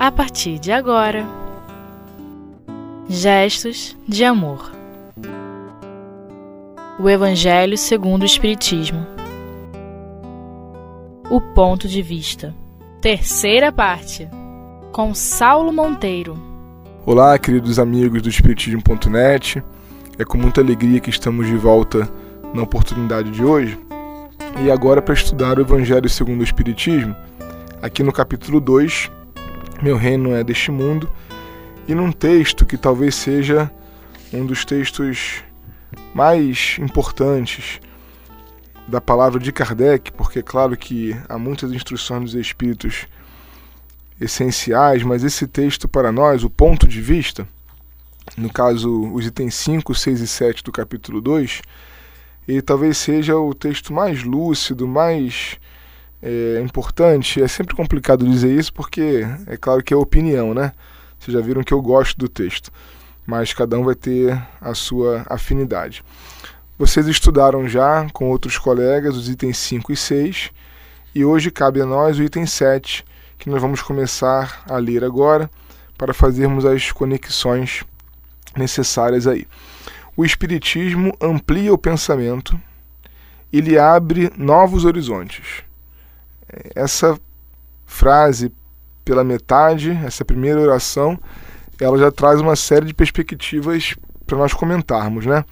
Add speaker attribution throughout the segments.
Speaker 1: a partir de agora. Gestos de amor. O Evangelho segundo o Espiritismo. O ponto de vista. Terceira parte. Com Saulo Monteiro.
Speaker 2: Olá, queridos amigos do Espiritismo.net. É com muita alegria que estamos de volta na oportunidade de hoje. E agora para estudar o Evangelho segundo o Espiritismo, aqui no capítulo 2, Meu Reino é deste mundo, e num texto que talvez seja um dos textos mais importantes da palavra de Kardec, porque é claro que há muitas instruções dos espíritos essenciais, mas esse texto para nós, o ponto de vista, no caso os itens 5, 6 e 7 do capítulo 2, ele talvez seja o texto mais lúcido, mais é, importante. É sempre complicado dizer isso porque é claro que é opinião, né? Vocês já viram que eu gosto do texto, mas cada um vai ter a sua afinidade. Vocês estudaram já com outros colegas os itens 5 e 6, e hoje cabe a nós o item 7, que nós vamos começar a ler agora para fazermos as conexões necessárias aí. O Espiritismo amplia o pensamento e lhe abre novos horizontes. Essa frase pela metade, essa primeira oração, ela já traz uma série de perspectivas para nós comentarmos, né?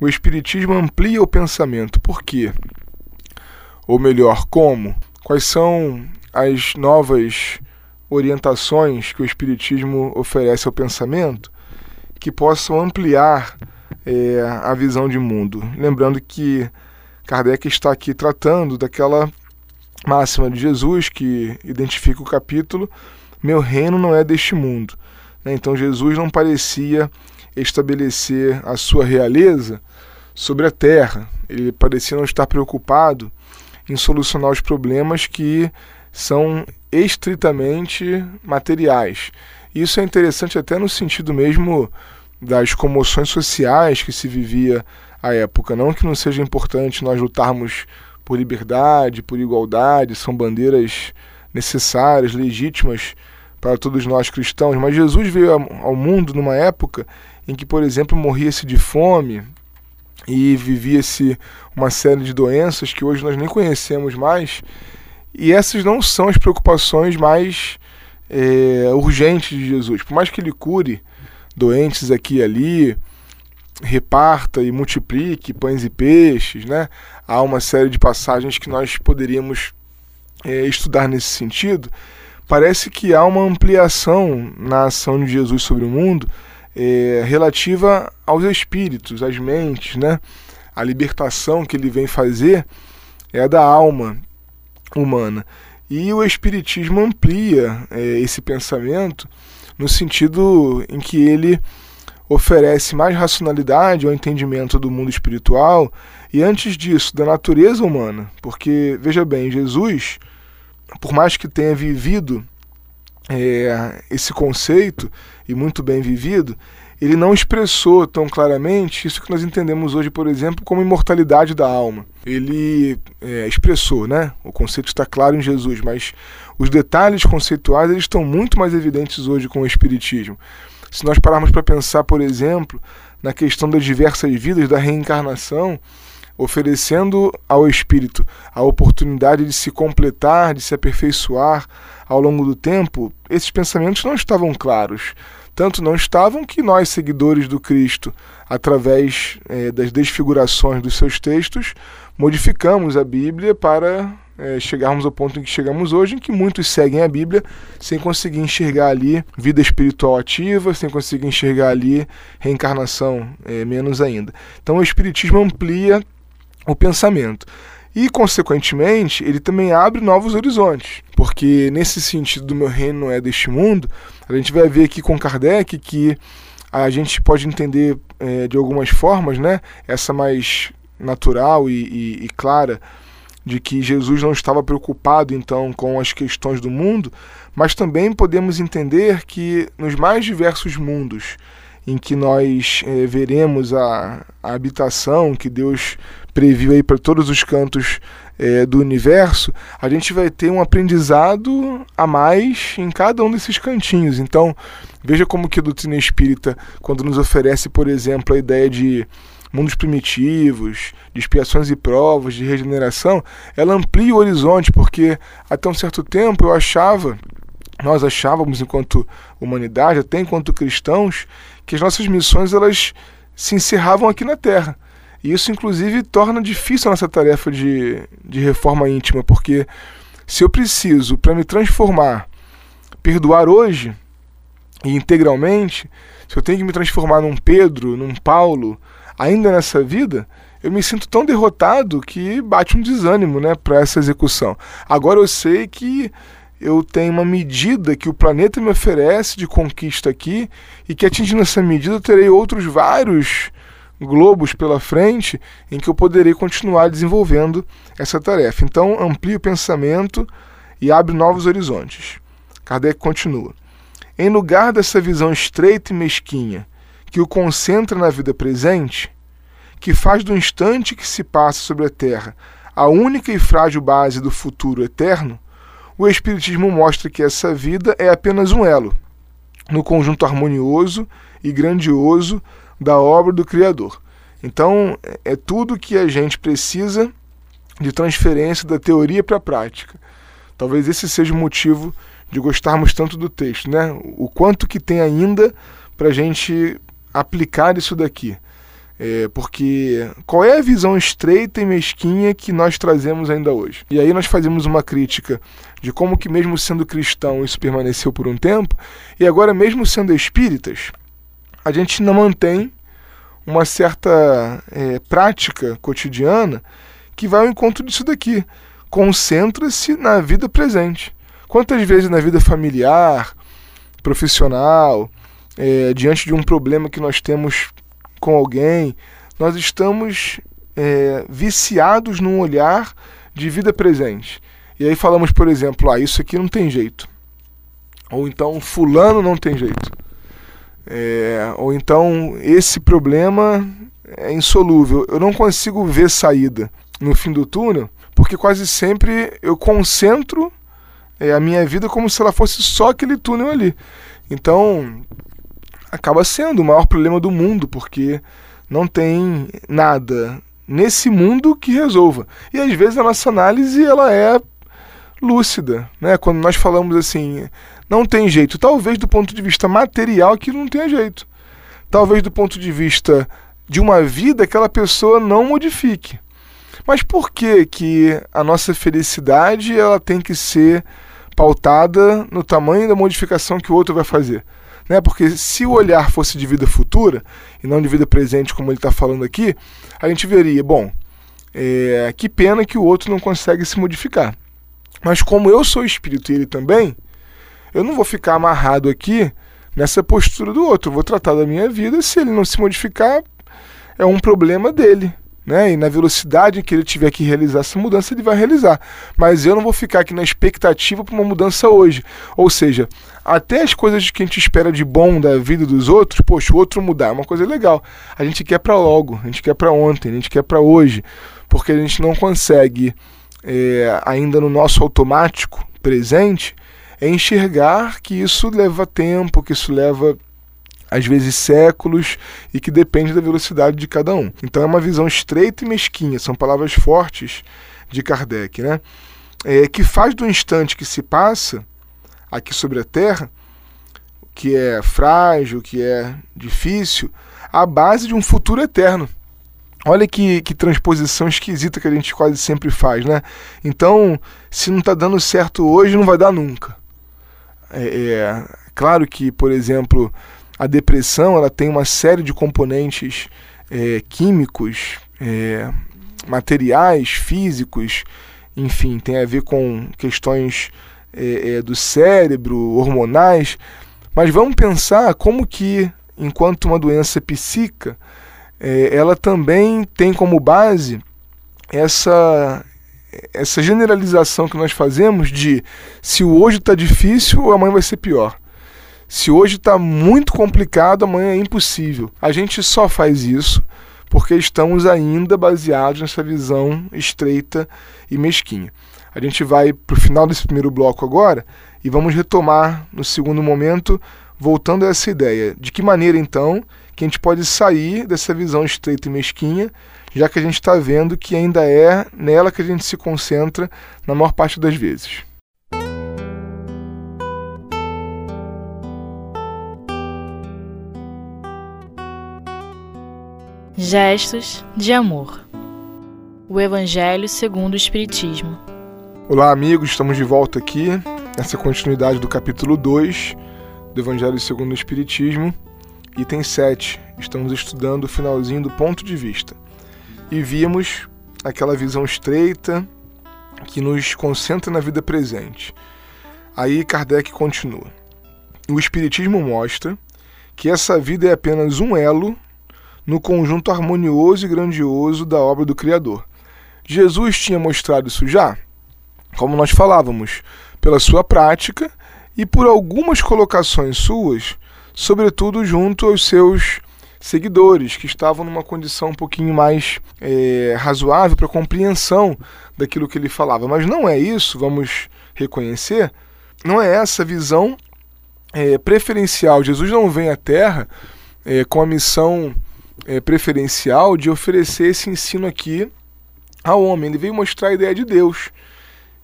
Speaker 2: O Espiritismo amplia o pensamento. Por quê? Ou melhor, como? Quais são as novas orientações que o Espiritismo oferece ao pensamento que possam ampliar é, a visão de mundo? Lembrando que Kardec está aqui tratando daquela máxima de Jesus que identifica o capítulo: Meu reino não é deste mundo. Né? Então Jesus não parecia estabelecer a sua realeza sobre a terra. Ele parecia não estar preocupado em solucionar os problemas que são estritamente materiais. Isso é interessante até no sentido mesmo das comoções sociais que se vivia à época. Não que não seja importante nós lutarmos por liberdade, por igualdade, são bandeiras necessárias, legítimas para todos nós cristãos, mas Jesus veio ao mundo numa época em que, por exemplo, morria-se de fome e vivia-se uma série de doenças que hoje nós nem conhecemos mais, e essas não são as preocupações mais é, urgentes de Jesus. Por mais que ele cure doentes aqui e ali, reparta e multiplique pães e peixes, né? Há uma série de passagens que nós poderíamos é, estudar nesse sentido. Parece que há uma ampliação na ação de Jesus sobre o mundo é, relativa aos espíritos, às mentes, né? A libertação que ele vem fazer é da alma humana. E o Espiritismo amplia é, esse pensamento no sentido em que ele oferece mais racionalidade ao entendimento do mundo espiritual e, antes disso, da natureza humana. Porque, veja bem, Jesus, por mais que tenha vivido é, esse conceito, e muito bem vivido, ele não expressou tão claramente isso que nós entendemos hoje, por exemplo, como imortalidade da alma. Ele é, expressou, né? O conceito está claro em Jesus, mas os detalhes conceituais eles estão muito mais evidentes hoje com o Espiritismo. Se nós pararmos para pensar, por exemplo, na questão das diversas vidas, da reencarnação, oferecendo ao espírito a oportunidade de se completar, de se aperfeiçoar ao longo do tempo, esses pensamentos não estavam claros. Tanto não estavam que nós, seguidores do Cristo, através é, das desfigurações dos seus textos, modificamos a Bíblia para é, chegarmos ao ponto em que chegamos hoje, em que muitos seguem a Bíblia sem conseguir enxergar ali vida espiritual ativa, sem conseguir enxergar ali reencarnação, é, menos ainda. Então o Espiritismo amplia o pensamento. E, consequentemente, ele também abre novos horizontes, porque nesse sentido do meu reino não é deste mundo, a gente vai ver aqui com Kardec que a gente pode entender é, de algumas formas, né, essa mais natural e, e, e clara de que Jesus não estava preocupado então com as questões do mundo, mas também podemos entender que nos mais diversos mundos em que nós é, veremos a, a habitação que Deus previu aí para todos os cantos é, do universo, a gente vai ter um aprendizado a mais em cada um desses cantinhos. Então, veja como que a doutrina espírita, quando nos oferece, por exemplo, a ideia de mundos primitivos, de expiações e provas, de regeneração, ela amplia o horizonte, porque até um certo tempo eu achava, nós achávamos enquanto humanidade, até enquanto cristãos, que as nossas missões elas se encerravam aqui na Terra. E isso, inclusive, torna difícil a nossa tarefa de, de reforma íntima, porque se eu preciso, para me transformar, perdoar hoje e integralmente, se eu tenho que me transformar num Pedro, num Paulo, ainda nessa vida, eu me sinto tão derrotado que bate um desânimo né, para essa execução. Agora eu sei que eu tenho uma medida que o planeta me oferece de conquista aqui e que atingindo essa medida eu terei outros vários globos pela frente em que eu poderei continuar desenvolvendo essa tarefa. Então, amplie o pensamento e abre novos horizontes. Kardec continua. Em lugar dessa visão estreita e mesquinha que o concentra na vida presente, que faz do instante que se passa sobre a Terra a única e frágil base do futuro eterno, o Espiritismo mostra que essa vida é apenas um elo no conjunto harmonioso e grandioso da obra do Criador. Então, é tudo que a gente precisa de transferência da teoria para a prática. Talvez esse seja o motivo de gostarmos tanto do texto, né? O quanto que tem ainda para a gente aplicar isso daqui. É, porque qual é a visão estreita e mesquinha que nós trazemos ainda hoje? E aí nós fazemos uma crítica de como que mesmo sendo cristão isso permaneceu por um tempo, e agora mesmo sendo espíritas, a gente não mantém uma certa é, prática cotidiana que vai ao encontro disso daqui. Concentra-se na vida presente. Quantas vezes na vida familiar, profissional, é, diante de um problema que nós temos com alguém, nós estamos é, viciados num olhar de vida presente. E aí falamos, por exemplo, ah, isso aqui não tem jeito. Ou então, fulano não tem jeito. É, ou então, esse problema é insolúvel. Eu não consigo ver saída no fim do túnel, porque quase sempre eu concentro é, a minha vida como se ela fosse só aquele túnel ali. Então, acaba sendo o maior problema do mundo, porque não tem nada nesse mundo que resolva. E às vezes a nossa análise ela é lúcida, né? Quando nós falamos assim, não tem jeito, talvez do ponto de vista material que não tenha jeito. Talvez do ponto de vista de uma vida aquela pessoa não modifique. Mas por que que a nossa felicidade ela tem que ser pautada no tamanho da modificação que o outro vai fazer? Né? Porque se o olhar fosse de vida futura e não de vida presente, como ele está falando aqui, a gente veria, bom, é, que pena que o outro não consegue se modificar. Mas como eu sou espírito e ele também, eu não vou ficar amarrado aqui nessa postura do outro. Eu vou tratar da minha vida. Se ele não se modificar, é um problema dele né? E na velocidade em que ele tiver que realizar essa mudança, ele vai realizar. Mas eu não vou ficar aqui na expectativa para uma mudança hoje. Ou seja, até as coisas que a gente espera de bom da vida dos outros, poxa, o outro mudar é uma coisa legal. A gente quer para logo, a gente quer para ontem, a gente quer para hoje, porque a gente não consegue é, ainda no nosso automático presente enxergar que isso leva tempo, que isso leva às vezes séculos, e que depende da velocidade de cada um. Então é uma visão estreita e mesquinha, são palavras fortes de Kardec, né? É, que faz do instante que se passa aqui sobre a Terra, que é frágil, que é difícil, a base de um futuro eterno. Olha que, que transposição esquisita que a gente quase sempre faz, né? Então, se não está dando certo hoje, não vai dar nunca. É, é claro que, por exemplo, a depressão ela tem uma série de componentes é, químicos, é, materiais, físicos, enfim, tem a ver com questões é, é do cérebro, hormonais. Mas vamos pensar como que, enquanto uma doença psíquica, é, ela também tem como base essa essa generalização que nós fazemos de se o hoje está difícil, amanhã vai ser pior. Se hoje está muito complicado, amanhã é impossível. A gente só faz isso porque estamos ainda baseados nessa visão estreita e mesquinha. A gente vai para o final desse primeiro bloco agora e vamos retomar no segundo momento, voltando a essa ideia. De que maneira, então, que a gente pode sair dessa visão estreita e mesquinha, já que a gente está vendo que ainda é nela que a gente se concentra na maior parte das vezes.
Speaker 1: Gestos de amor. O Evangelho segundo o Espiritismo.
Speaker 2: Olá, amigos, estamos de volta aqui nessa continuidade do capítulo 2 do Evangelho segundo o Espiritismo, item 7. Estamos estudando o finalzinho do ponto de vista. E vimos aquela visão estreita que nos concentra na vida presente. Aí Kardec continua. O Espiritismo mostra que essa vida é apenas um elo no conjunto harmonioso e grandioso da obra do Criador. Jesus tinha mostrado isso já, como nós falávamos, pela sua prática e por algumas colocações suas, sobretudo junto aos seus seguidores, que estavam numa condição um pouquinho mais é, razoável para compreensão daquilo que ele falava. Mas não é isso, vamos reconhecer, não é essa visão é, preferencial. Jesus não vem à Terra é, com a missão é, preferencial de oferecer esse ensino aqui ao homem. Ele veio mostrar a ideia de Deus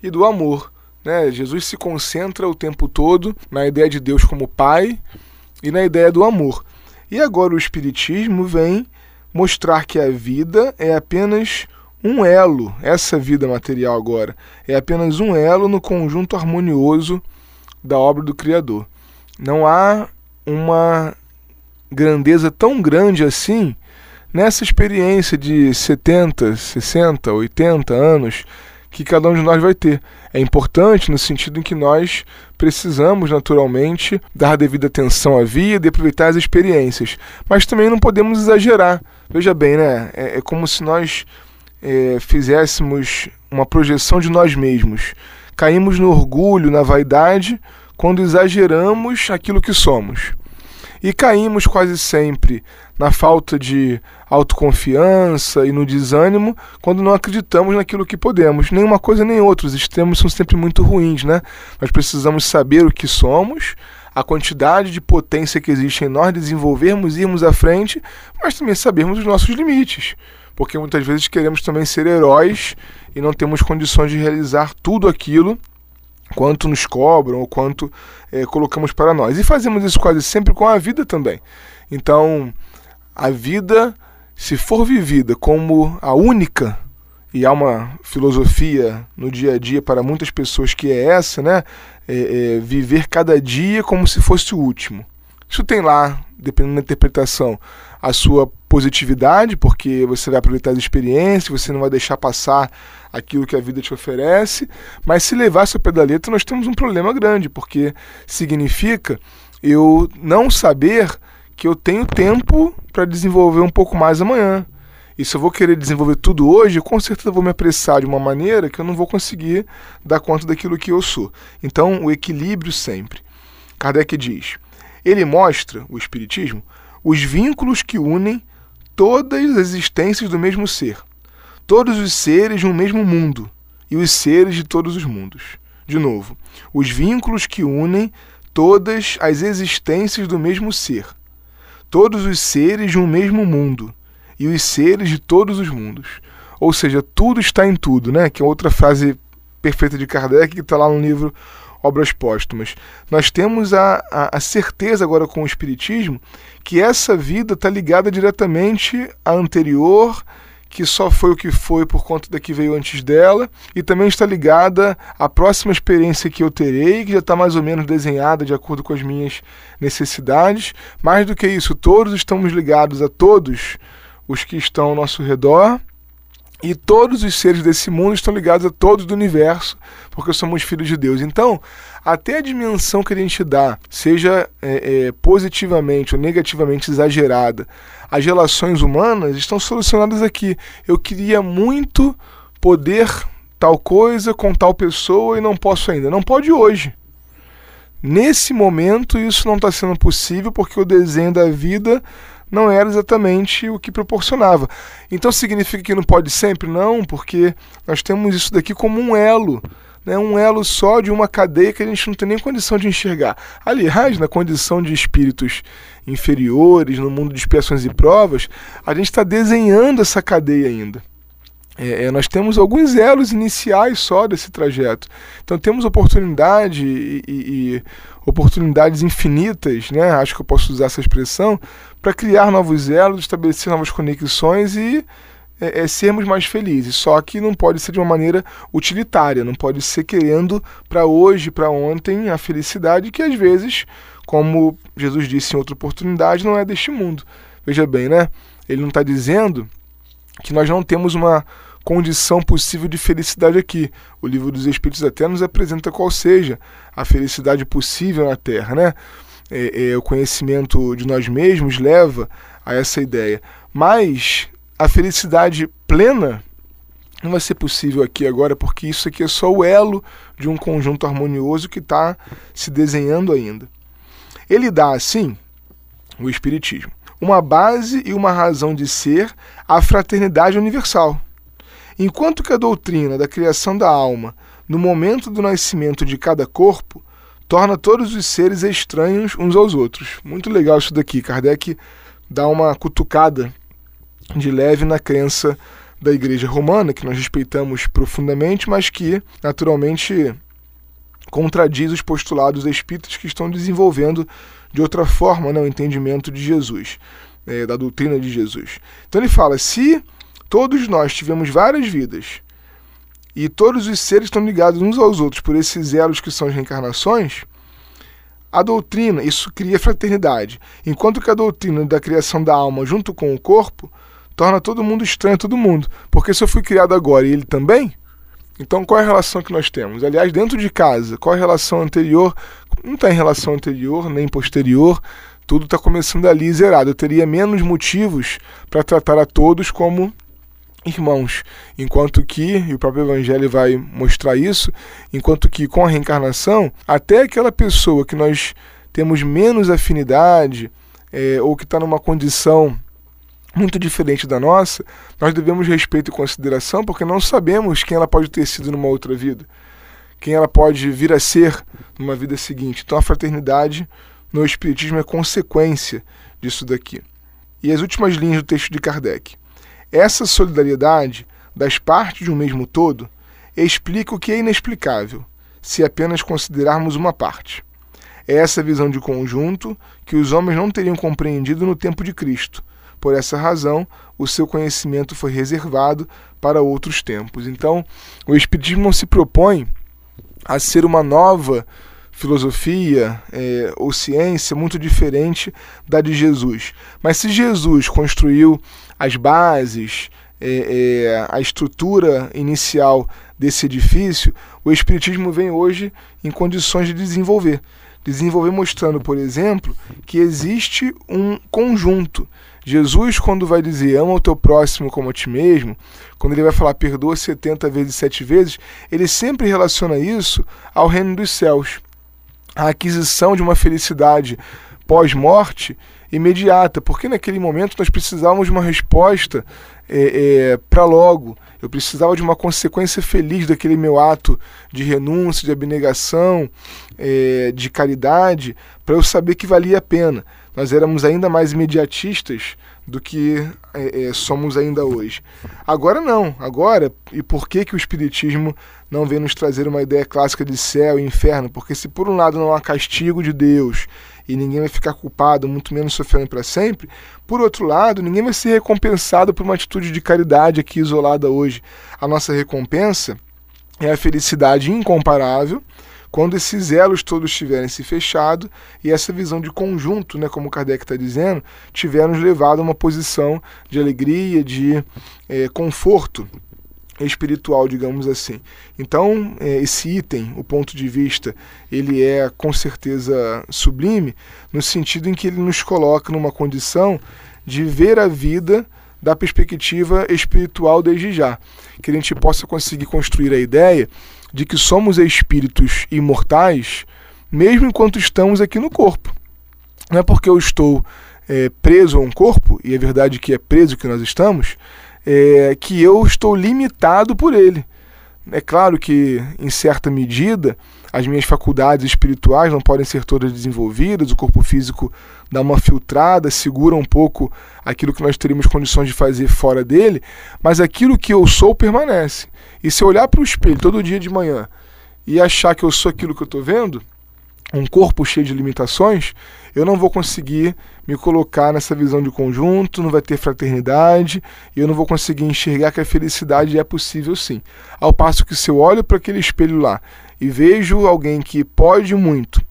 Speaker 2: e do amor. Né? Jesus se concentra o tempo todo na ideia de Deus como Pai e na ideia do amor. E agora o Espiritismo vem mostrar que a vida é apenas um elo, essa vida material agora, é apenas um elo no conjunto harmonioso da obra do Criador. Não há uma grandeza tão grande assim nessa experiência de 70, 60, 80 anos que cada um de nós vai ter. É importante no sentido em que nós precisamos naturalmente dar devida atenção à vida e aproveitar as experiências, mas também não podemos exagerar. Veja bem, né? É, é como se nós é, fizéssemos uma projeção de nós mesmos. Caímos no orgulho, na vaidade, quando exageramos aquilo que somos. E caímos quase sempre na falta de autoconfiança e no desânimo quando não acreditamos naquilo que podemos. Nem uma coisa nem outra. Os extremos são sempre muito ruins, né? Nós precisamos saber o que somos, a quantidade de potência que existe em nós, desenvolvermos, irmos à frente, mas também sabermos os nossos limites. Porque muitas vezes queremos também ser heróis e não temos condições de realizar tudo aquilo quanto nos cobram ou quanto é, colocamos para nós. E fazemos isso quase sempre com a vida também. Então, a vida, se for vivida como a única, e há uma filosofia no dia a dia para muitas pessoas que é essa, né? É, é, viver cada dia como se fosse o último. Isso tem lá, dependendo da interpretação, a sua positividade, porque você vai aproveitar as experiências, você não vai deixar passar aquilo que a vida te oferece, mas se levar da letra, nós temos um problema grande, porque significa eu não saber que eu tenho tempo para desenvolver um pouco mais amanhã. E se eu vou querer desenvolver tudo hoje, com certeza vou me apressar de uma maneira que eu não vou conseguir dar conta daquilo que eu sou. Então, o equilíbrio sempre. Kardec diz: ele mostra, o Espiritismo, os vínculos que unem todas as existências do mesmo ser, todos os seres de um mesmo mundo e os seres de todos os mundos. De novo, os vínculos que unem todas as existências do mesmo ser, todos os seres de um mesmo mundo e os seres de todos os mundos. Ou seja, tudo está em tudo, né? Que é outra frase perfeita de Kardec que está lá no livro Obras Póstumas. Nós temos a, a, a certeza agora com o Espiritismo que essa vida está ligada diretamente à anterior, que só foi o que foi por conta da que veio antes dela, e também está ligada à próxima experiência que eu terei, que já está mais ou menos desenhada de acordo com as minhas necessidades. Mais do que isso, todos estamos ligados a todos os que estão ao nosso redor. E todos os seres desse mundo estão ligados a todos do universo, porque somos filhos de Deus. Então, até a dimensão que a gente dá, seja é, é, positivamente ou negativamente exagerada, as relações humanas estão solucionadas aqui. Eu queria muito poder tal coisa com tal pessoa e não posso ainda. Não pode hoje. Nesse momento, isso não está sendo possível porque o desenho da vida não era exatamente o que proporcionava. Então significa que não pode sempre? Não, porque nós temos isso daqui como um elo né, um elo só de uma cadeia que a gente não tem nem condição de enxergar. Aliás, na condição de espíritos inferiores, no mundo de expiações e provas, a gente está desenhando essa cadeia ainda. É, é, nós temos alguns elos iniciais só desse trajeto. Então temos oportunidade e, e, e oportunidades infinitas, né? acho que eu posso usar essa expressão, para criar novos elos, estabelecer novas conexões e é, é, sermos mais felizes. Só que não pode ser de uma maneira utilitária, não pode ser querendo para hoje, para ontem, a felicidade que às vezes, como Jesus disse em outra oportunidade, não é deste mundo. Veja bem, né? Ele não está dizendo que nós não temos uma condição possível de felicidade aqui. O livro dos Espíritos até nos apresenta qual seja a felicidade possível na Terra, né? É, é, o conhecimento de nós mesmos leva a essa ideia. Mas a felicidade plena não vai ser possível aqui agora, porque isso aqui é só o elo de um conjunto harmonioso que está se desenhando ainda. Ele dá, assim, o Espiritismo, uma base e uma razão de ser à fraternidade universal. Enquanto que a doutrina da criação da alma, no momento do nascimento de cada corpo, torna todos os seres estranhos uns aos outros. Muito legal isso daqui. Kardec dá uma cutucada de leve na crença da Igreja Romana, que nós respeitamos profundamente, mas que naturalmente contradiz os postulados espíritas que estão desenvolvendo de outra forma né, o entendimento de Jesus, é, da doutrina de Jesus. Então ele fala: se todos nós tivemos várias vidas e todos os seres estão ligados uns aos outros por esses elos que são as reencarnações, a doutrina, isso cria fraternidade. Enquanto que a doutrina da criação da alma junto com o corpo torna todo mundo estranho, todo mundo. Porque se eu fui criado agora e ele também, então qual é a relação que nós temos? Aliás, dentro de casa, qual é a relação anterior? Não tem relação anterior nem posterior, tudo está começando ali zerado. Eu teria menos motivos para tratar a todos como irmãos. Enquanto que, e o próprio Evangelho vai mostrar isso, enquanto que com a reencarnação, até aquela pessoa que nós temos menos afinidade, é, ou que está numa condição muito diferente da nossa, nós devemos respeito e consideração porque não sabemos quem ela pode ter sido numa outra vida, quem ela pode vir a ser numa vida seguinte. Então a fraternidade no Espiritismo é consequência disso daqui. E as últimas linhas do texto de Kardec. Essa solidariedade das partes de um mesmo todo explica o que é inexplicável, se apenas considerarmos uma parte. É essa visão de conjunto que os homens não teriam compreendido no tempo de Cristo por essa razão, o seu conhecimento foi reservado para outros tempos. Então, o Espiritismo se propõe a ser uma nova filosofia é, ou ciência muito diferente da de Jesus. Mas se Jesus construiu as bases, é, é, a estrutura inicial desse edifício, o Espiritismo vem hoje em condições de desenvolver. Desenvolver mostrando, por exemplo, que existe um conjunto Jesus, quando vai dizer ama o teu próximo como a ti mesmo, quando ele vai falar perdoa 70 vezes, 7 vezes, ele sempre relaciona isso ao reino dos céus. A aquisição de uma felicidade pós-morte imediata, porque naquele momento nós precisávamos de uma resposta é, é, para logo. Eu precisava de uma consequência feliz daquele meu ato de renúncia, de abnegação, é, de caridade, para eu saber que valia a pena nós éramos ainda mais imediatistas do que é, é, somos ainda hoje. Agora não, agora, e por que, que o Espiritismo não vem nos trazer uma ideia clássica de céu e inferno? Porque se por um lado não há castigo de Deus e ninguém vai ficar culpado, muito menos sofrendo para sempre, por outro lado, ninguém vai ser recompensado por uma atitude de caridade aqui isolada hoje. A nossa recompensa é a felicidade incomparável quando esses elos todos tiverem se fechado e essa visão de conjunto, né, como Kardec está dizendo, tiver nos levado a uma posição de alegria, de é, conforto espiritual, digamos assim. Então, é, esse item, o ponto de vista, ele é com certeza sublime, no sentido em que ele nos coloca numa condição de ver a vida da perspectiva espiritual desde já, que a gente possa conseguir construir a ideia de que somos espíritos imortais, mesmo enquanto estamos aqui no corpo. Não é porque eu estou é, preso a um corpo, e é verdade que é preso que nós estamos, é, que eu estou limitado por ele. É claro que, em certa medida, as minhas faculdades espirituais não podem ser todas desenvolvidas, o corpo físico dá uma filtrada, segura um pouco aquilo que nós teríamos condições de fazer fora dele, mas aquilo que eu sou permanece. E se eu olhar para o espelho todo dia de manhã e achar que eu sou aquilo que eu estou vendo, um corpo cheio de limitações, eu não vou conseguir me colocar nessa visão de conjunto, não vai ter fraternidade, e eu não vou conseguir enxergar que a felicidade é possível sim. Ao passo que se eu olho para aquele espelho lá e vejo alguém que pode muito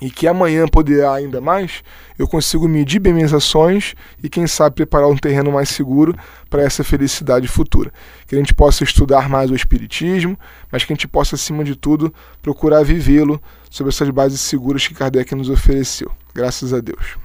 Speaker 2: e que amanhã poderá ainda mais, eu consigo medir bem minhas ações e, quem sabe, preparar um terreno mais seguro para essa felicidade futura. Que a gente possa estudar mais o Espiritismo, mas que a gente possa, acima de tudo, procurar vivê-lo sobre essas bases seguras que Kardec nos ofereceu. Graças a Deus.